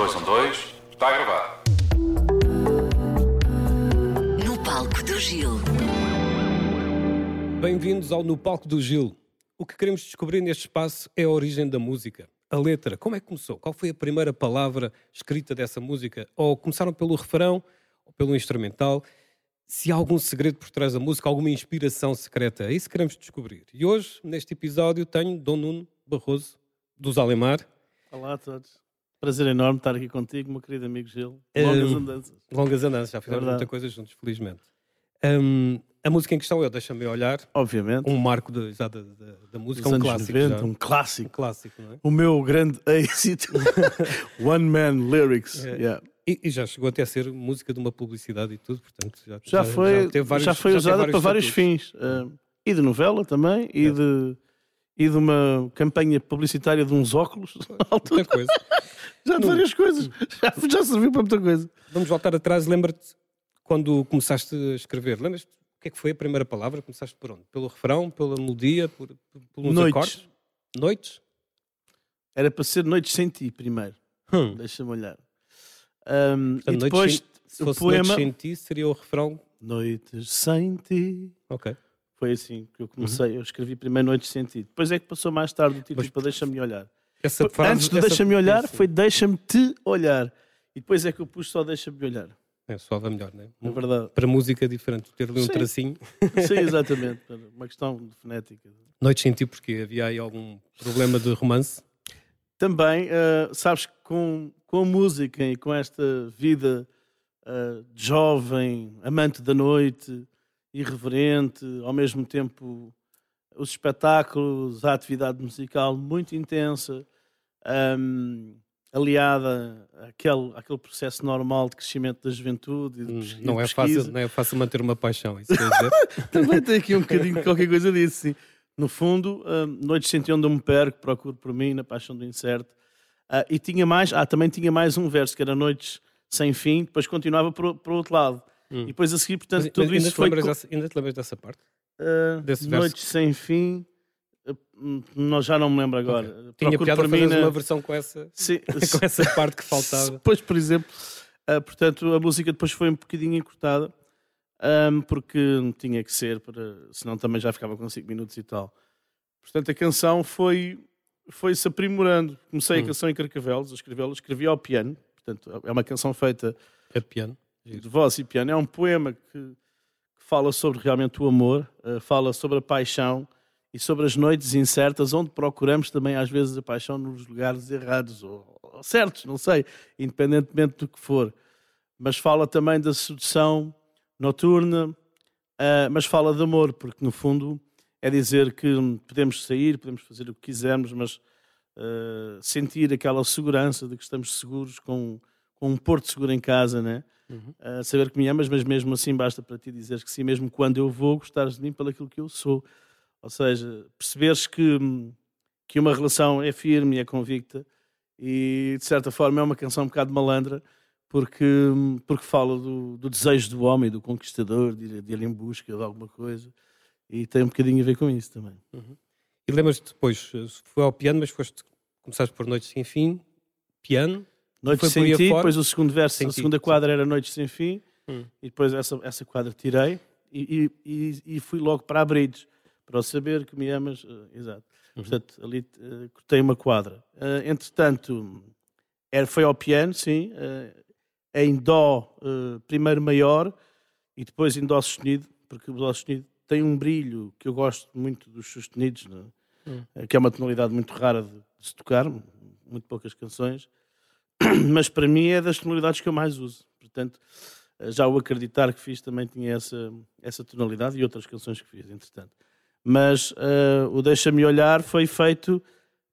dois, um, dois. Está a gravar. No palco do Gil. Bem-vindos ao No Palco do Gil. O que queremos descobrir neste espaço é a origem da música. A letra, como é que começou? Qual foi a primeira palavra escrita dessa música? Ou começaram pelo refrão, ou pelo instrumental? Se há algum segredo por trás da música, alguma inspiração secreta? É isso que queremos descobrir. E hoje, neste episódio, tenho Dom Nuno Barroso, dos Alemar. Olá a todos. Prazer enorme estar aqui contigo, meu querido amigo Gil. Longas Um, andanças. Longas andanças, já fizemos Verdade. muita coisa juntos, felizmente. Hum, a música em questão é Deixa-me Olhar, Obviamente. um marco de- já da, da- da música, um clássico. 90, já. um Um clássico. clássico, não é? O meu grande êxito. One Man Lyrics. É. Yeah. E, e já chegou até a ser música de uma publicidade e tudo, portanto já, Já, foi, já, vários- foi já usada teve para vários fins. Uh, e de novela também, e, É. de, e de uma campanha publicitária de uns óculos. Muita coisa. já de várias coisas. Já, já serviu para muita coisa. Vamos voltar atrás. Lembra-te quando começaste a escrever? Lembras-te o que é que foi a primeira palavra? Começaste por onde? Pelo refrão, pela melodia, por, por, pelos Noites. acordes? Noites? Era para ser Noites Sem Ti primeiro. Hum. Deixa-me olhar. Um, e depois sem- se o fosse poema. Noites sem ti, seria o refrão. Noites Sem Ti. Ok. Foi assim que eu comecei. Eu escrevi primeiro Noites Sem Ti. Depois é que passou mais tarde o título Mas- para Deixa-me Olhar. Essa frase, Antes de essa- Deixa-me Olhar, foi Deixa-me Te Olhar. E depois é que eu pus só Deixa-me Olhar. É, soava melhor, não é? É verdade. Para música é diferente ter ali um Sim. tracinho. Sim, exatamente. Uma questão de fonética. Noites sem ti, porque havia aí algum problema de romance. Também, ah, sabes que com, com a música e com esta vida de jovem, amante da noite, irreverente, ao mesmo tempo os espetáculos, a atividade musical muito intensa, ahm, aliada àquele, àquele processo normal de crescimento da juventude e de, Hum, Não é, fácil, não é fácil manter uma paixão, isso quer dizer. Também tem aqui um bocadinho de qualquer coisa disso, sim. No fundo, hum, noites senti onde eu me perco, procuro por mim, na paixão do incerto. Ah, e tinha mais, ah, também tinha mais um verso, que era noites sem fim, depois continuava para o outro lado. Hum. E depois a seguir, portanto, Mas tudo ainda, isso foi... dessa, ainda te lembras dessa parte? ah, desse verso? noites sem fim, ah, hum, não, já não me lembro agora. Tinha Procuro piada por mim na- uma versão com essa, Sim, com essa parte que faltava. Depois, por exemplo, ah, portanto, a música depois foi um bocadinho encurtada, ahm, porque tinha que ser, para, senão também já ficava com 5 minutos e tal. Portanto, a canção foi foi-se aprimorando. Comecei a Hum. canção em Carcavelos, a escrevê-la, escrevi ao piano, portanto, é uma canção feita A piano. De voz e piano. É um poema que, que fala sobre realmente o amor, eh, fala sobre a paixão e sobre as noites incertas, onde procuramos também às vezes a paixão nos lugares errados ou, ou certos, não sei, independentemente do que for. Mas fala também da sedução noturna, eh, mas fala de amor, porque no fundo é dizer que podemos sair, podemos fazer o que quisermos, mas eh, sentir aquela segurança de que estamos seguros com, com um porto seguro em casa, né? Uhum. a saber que me amas, mas mesmo assim basta para ti dizeres que sim, mesmo quando eu vou, gostares de mim pelo aquilo que eu sou. Ou seja, perceberes que, que uma relação é firme e é convicta e de certa forma é uma canção um bocado malandra porque, porque fala do, do desejo do homem, do conquistador, de ir, de ir em busca de alguma coisa e tem um bocadinho a ver com isso também. E lembras-te depois, eh, foi ao piano, mas foste, começaste por Noites Sem Fim, piano. Noites Foi sem ti, afora? depois o segundo verso, Sem a ti, segunda sim. quadra era Noites sem fim, Hum. e depois essa, essa quadra tirei e, e, e- fui logo para a Bridge, para o saber que me amas, eh, exato. Uhum. Portanto, ali eh, cortei uma quadra. Eh, entretanto, era, foi ao piano, sim, em Dó primeiro maior e depois em Dó sustenido, porque o Dó sustenido tem um brilho que eu gosto muito dos sustenidos, né? Hum. Eh, que é uma tonalidade muito rara de, de se tocar, muito poucas canções, mas para mim é das tonalidades que eu mais uso. Portanto, eh, já o acreditar que fiz também tinha essa, essa tonalidade e outras canções que fiz, entretanto. Mas eh, o Deixa-me Olhar foi feito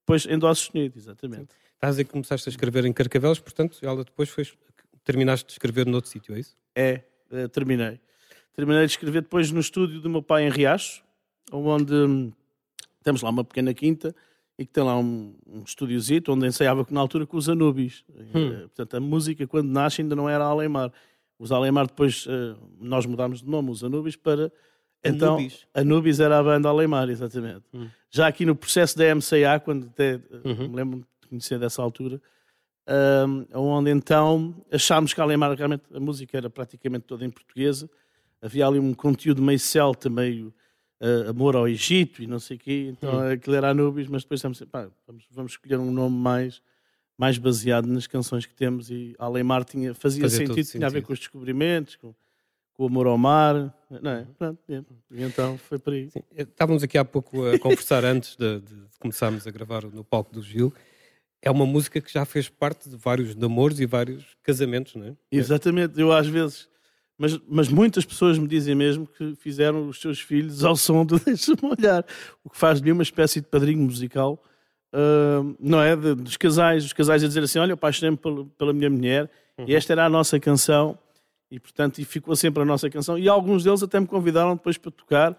depois em Dó sustenido, exatamente. Estás a dizer que começaste a escrever em Carcavelos, portanto, ela depois foi, terminaste de escrever noutro sítio, é isso? É, eh, terminei. Terminei de escrever depois no estúdio do meu pai em Riacho, onde hum, temos lá uma pequena quinta e que tem lá um, um estúdiozito onde ensaiava na altura com os Anubis. Eh, Portanto, a música quando nasce ainda não era Alemar. Os Alemar depois, eh, nós mudámos de nome, os Anubis, para... Então, Anubis? Anubis era a banda Alemar, exatamente. Já aqui no processo da MCA, quando até eh, Uhum. me lembro de conhecer dessa altura, onde então achámos que Alemar realmente a música era praticamente toda em portuguesa. Havia ali um conteúdo meio celta, meio uh, amor ao Egito e não sei o quê. Então hum. aquilo era Anubis, mas depois estamos, pá, vamos, vamos escolher um nome mais, mais baseado nas canções que temos. E Alemar tinha, fazia, fazia sentido, tinha sentido. a ver com os descobrimentos, com, com o amor ao mar. Não é? Pronto, é. E então foi por aí. Sim. Estávamos aqui há pouco a conversar antes de, de começarmos a gravar no palco do Gil é uma música que já fez parte de vários namoros e vários casamentos, não é? Exatamente, eu às vezes, mas, mas muitas pessoas me dizem mesmo que fizeram os seus filhos ao som do Deixa-me Olhar, o que faz de mim uma espécie de padrinho musical, uh, não é? De, dos casais, os casais a dizer assim: Olha, eu apaixonei-me pela, pela minha mulher uhum. e esta era a nossa canção, e portanto e ficou sempre a nossa canção. E alguns deles até me convidaram depois para tocar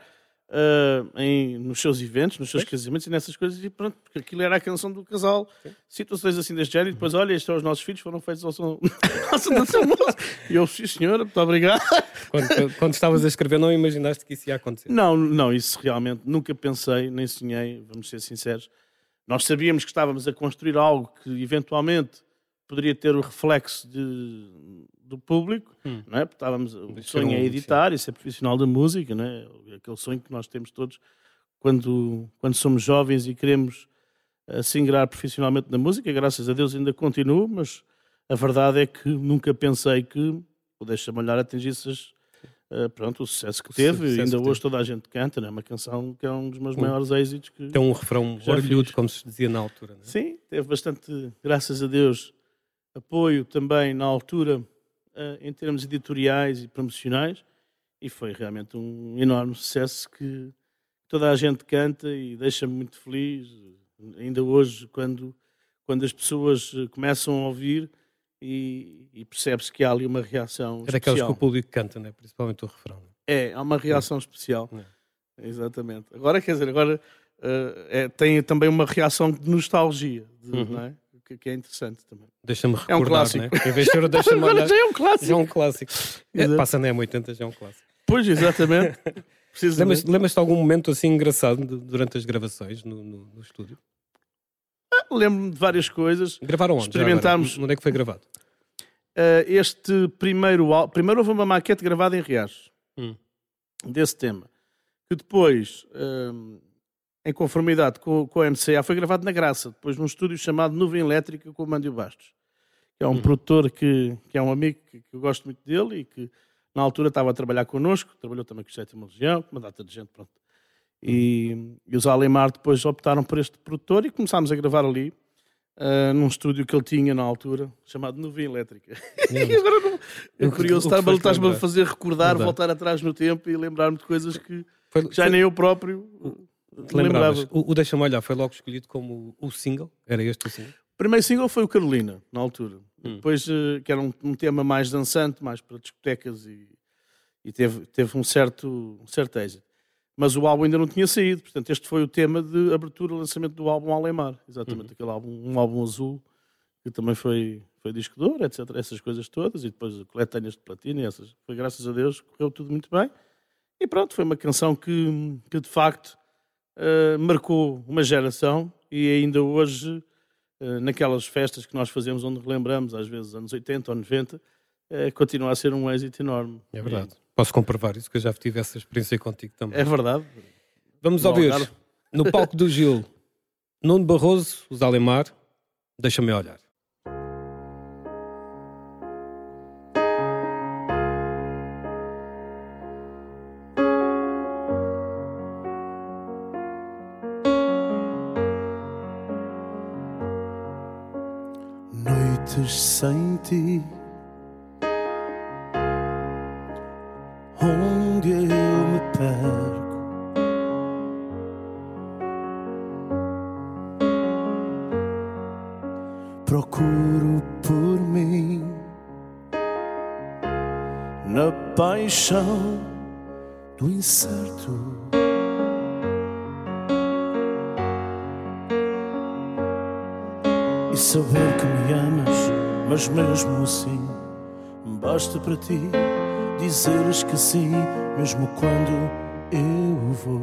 uh, em, nos seus eventos, nos seus casamentos e nessas coisas, e pronto, porque aquilo era a canção do casal, Sim. situações assim deste género, e depois, olha, estes são os nossos filhos, foram feitos ao som E eu, sim senhora, muito obrigado. Quando, quando, estavas a escrever, não imaginaste que isso ia acontecer? Não, não, isso realmente nunca pensei, nem sonhei, vamos ser sinceros. Nós sabíamos que estávamos a construir algo que eventualmente poderia ter o reflexo de, do público, hum. não é? Porque estávamos, o sonho é editar e ser profissional da música, não é? Aquele sonho que nós temos todos quando, quando somos jovens e queremos eh, se ingrar profissionalmente na música, graças a Deus ainda continuo, mas a verdade é que nunca pensei que o Deixa-me Olhar atingisse uh, pronto, o sucesso que o teve, sucesso ainda hoje teve. toda a gente canta, não é? uma canção que é um dos meus hum. maiores êxitos. Que Tem um refrão orlhudo, como se dizia na altura. Não é? Sim, teve bastante, graças a Deus, apoio também na altura uh, em termos editoriais e promocionais e foi realmente um enorme sucesso que toda a gente canta e deixa-me muito feliz ainda hoje quando quando as pessoas eh, começam a ouvir e, e percebe-se que há ali uma reação é daquelas que o público canta, né? principalmente o refrão. É, há uma reação é. especial. É. Exatamente. Agora, quer dizer, agora uh, é, tem também uma reação de nostalgia, de, uhum. não é? Que, que é interessante também. Deixa-me recordar, é um clássico. Né? Em vez de deixa-me olhar. já é um clássico. Já é um clássico. É, passa na M80, já é um clássico. Pois, exatamente. Lembras-te lembras de algum momento assim engraçado durante as gravações no, no, no estúdio? Ah, Lembro-me de várias coisas. Gravaram onde? Experimentámos. Onde é que foi gravado? Uh, este primeiro. Primeiro houve uma maquete gravada em Riachos. Hum. Desse tema. Que depois. Uh, em conformidade com, com a MCA, foi gravado na Graça, depois num estúdio chamado Nuvem Elétrica com o Mandio Bastos, que é um uhum. produtor que, que é um amigo que, que, eu gosto muito dele e que na altura estava a trabalhar connosco, trabalhou também com o Sétima Legião, com uma data de gente, pronto. E, e os Alemar depois optaram por este produtor e começámos a gravar ali, uh, num estúdio que ele tinha na altura, chamado Nuvem Elétrica. e agora não, é curioso, estás-me a fazer recordar, voltar atrás no tempo e lembrar-me de coisas que foi, já foi... nem eu próprio lembravas? O, o Deixa-me Olhar foi logo escolhido como o single? Era este o single? O primeiro single foi o Carolina, na altura. Hum. Depois, uh, que era um, um, tema mais dançante, mais para discotecas e, e teve, teve um, certo, um certo êxito. Mas o álbum ainda não tinha saído, portanto, este foi o tema de abertura e lançamento do álbum Alemar. Exatamente, hum. aquele álbum, um álbum azul, que também foi, foi disco de ouro, etc. Essas coisas todas, e depois coletâneas de platina, essas. Foi graças a Deus, correu tudo muito bem. E pronto, foi uma canção que, que de facto uh, marcou uma geração e ainda hoje, uh, naquelas festas que nós fazemos, onde relembramos, às vezes, anos 80 ou 90, uh, eh, continua a ser um êxito enorme. É verdade. Posso comprovar isso, que eu já tive essa experiência contigo também. É verdade. Vamos Bom, ouvir, no palco do Gil, Nuno Barroso, os Alemar, deixa-me olhar. Noites sem ti, onde eu me perco. Procuro por mim na paixão do incerto. e saber que me amas, mas mesmo assim, basta para ti dizeres que sim, mesmo quando eu vou.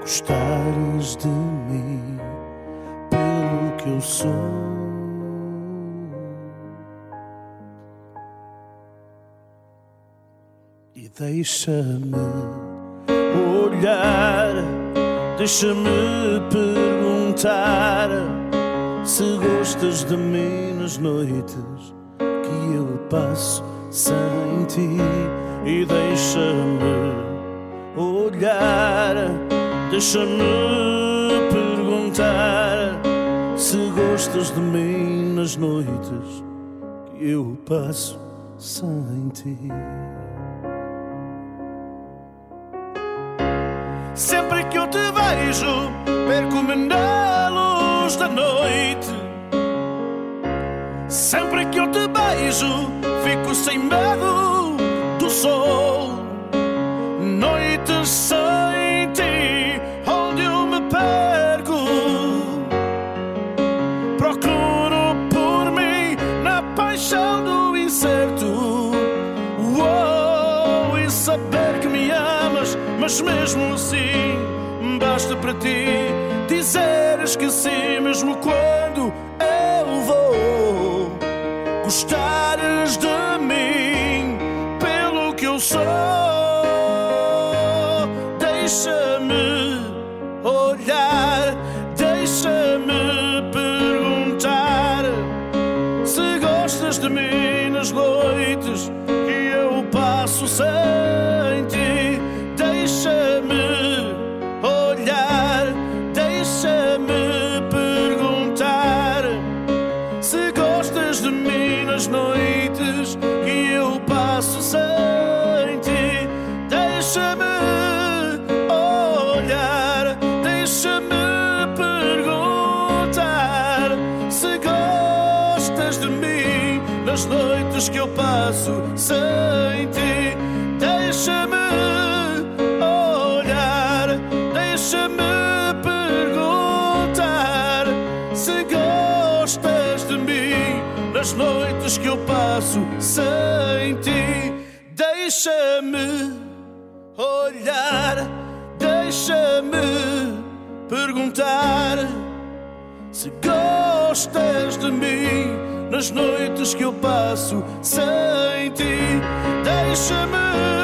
Gostares de mim pelo que eu sou. E deixa-me olhar, deixa-me perguntar se gostas de mim nas noites que eu passo sem ti e deixa-me olhar, deixa-me perguntar se gostas de mim nas noites que eu passo sem ti. Sempre que eu te vejo, perco-me na luz da noite. Sempre que eu te beijo, fico sem medo do sol. Noites sem ti, onde eu me perco. Procuro por mim na paixão do incerto. Uou, e saber que me amas, mas mesmo assim, basta para ti sim, mesmo quando eu vou. Gostares de mim pelo que eu sou. Deixa-me olhar, deixa-me perguntar se gostas de mim nas noites que eu passo sem gostas de mim nas noites que eu passo sem ti. Deixa-me olhar, deixa-me perguntar se gostas de mim nas noites que eu passo sem noites que eu passo sem ti. Deixa-me olhar, deixa-me perguntar se gostas de mim nas noites que eu passo sem ti. Deixa-me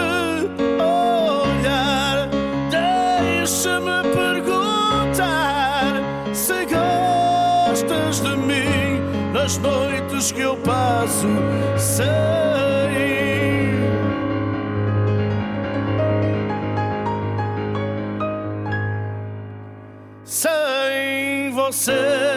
nas noites que eu passo sem. Sem vocês,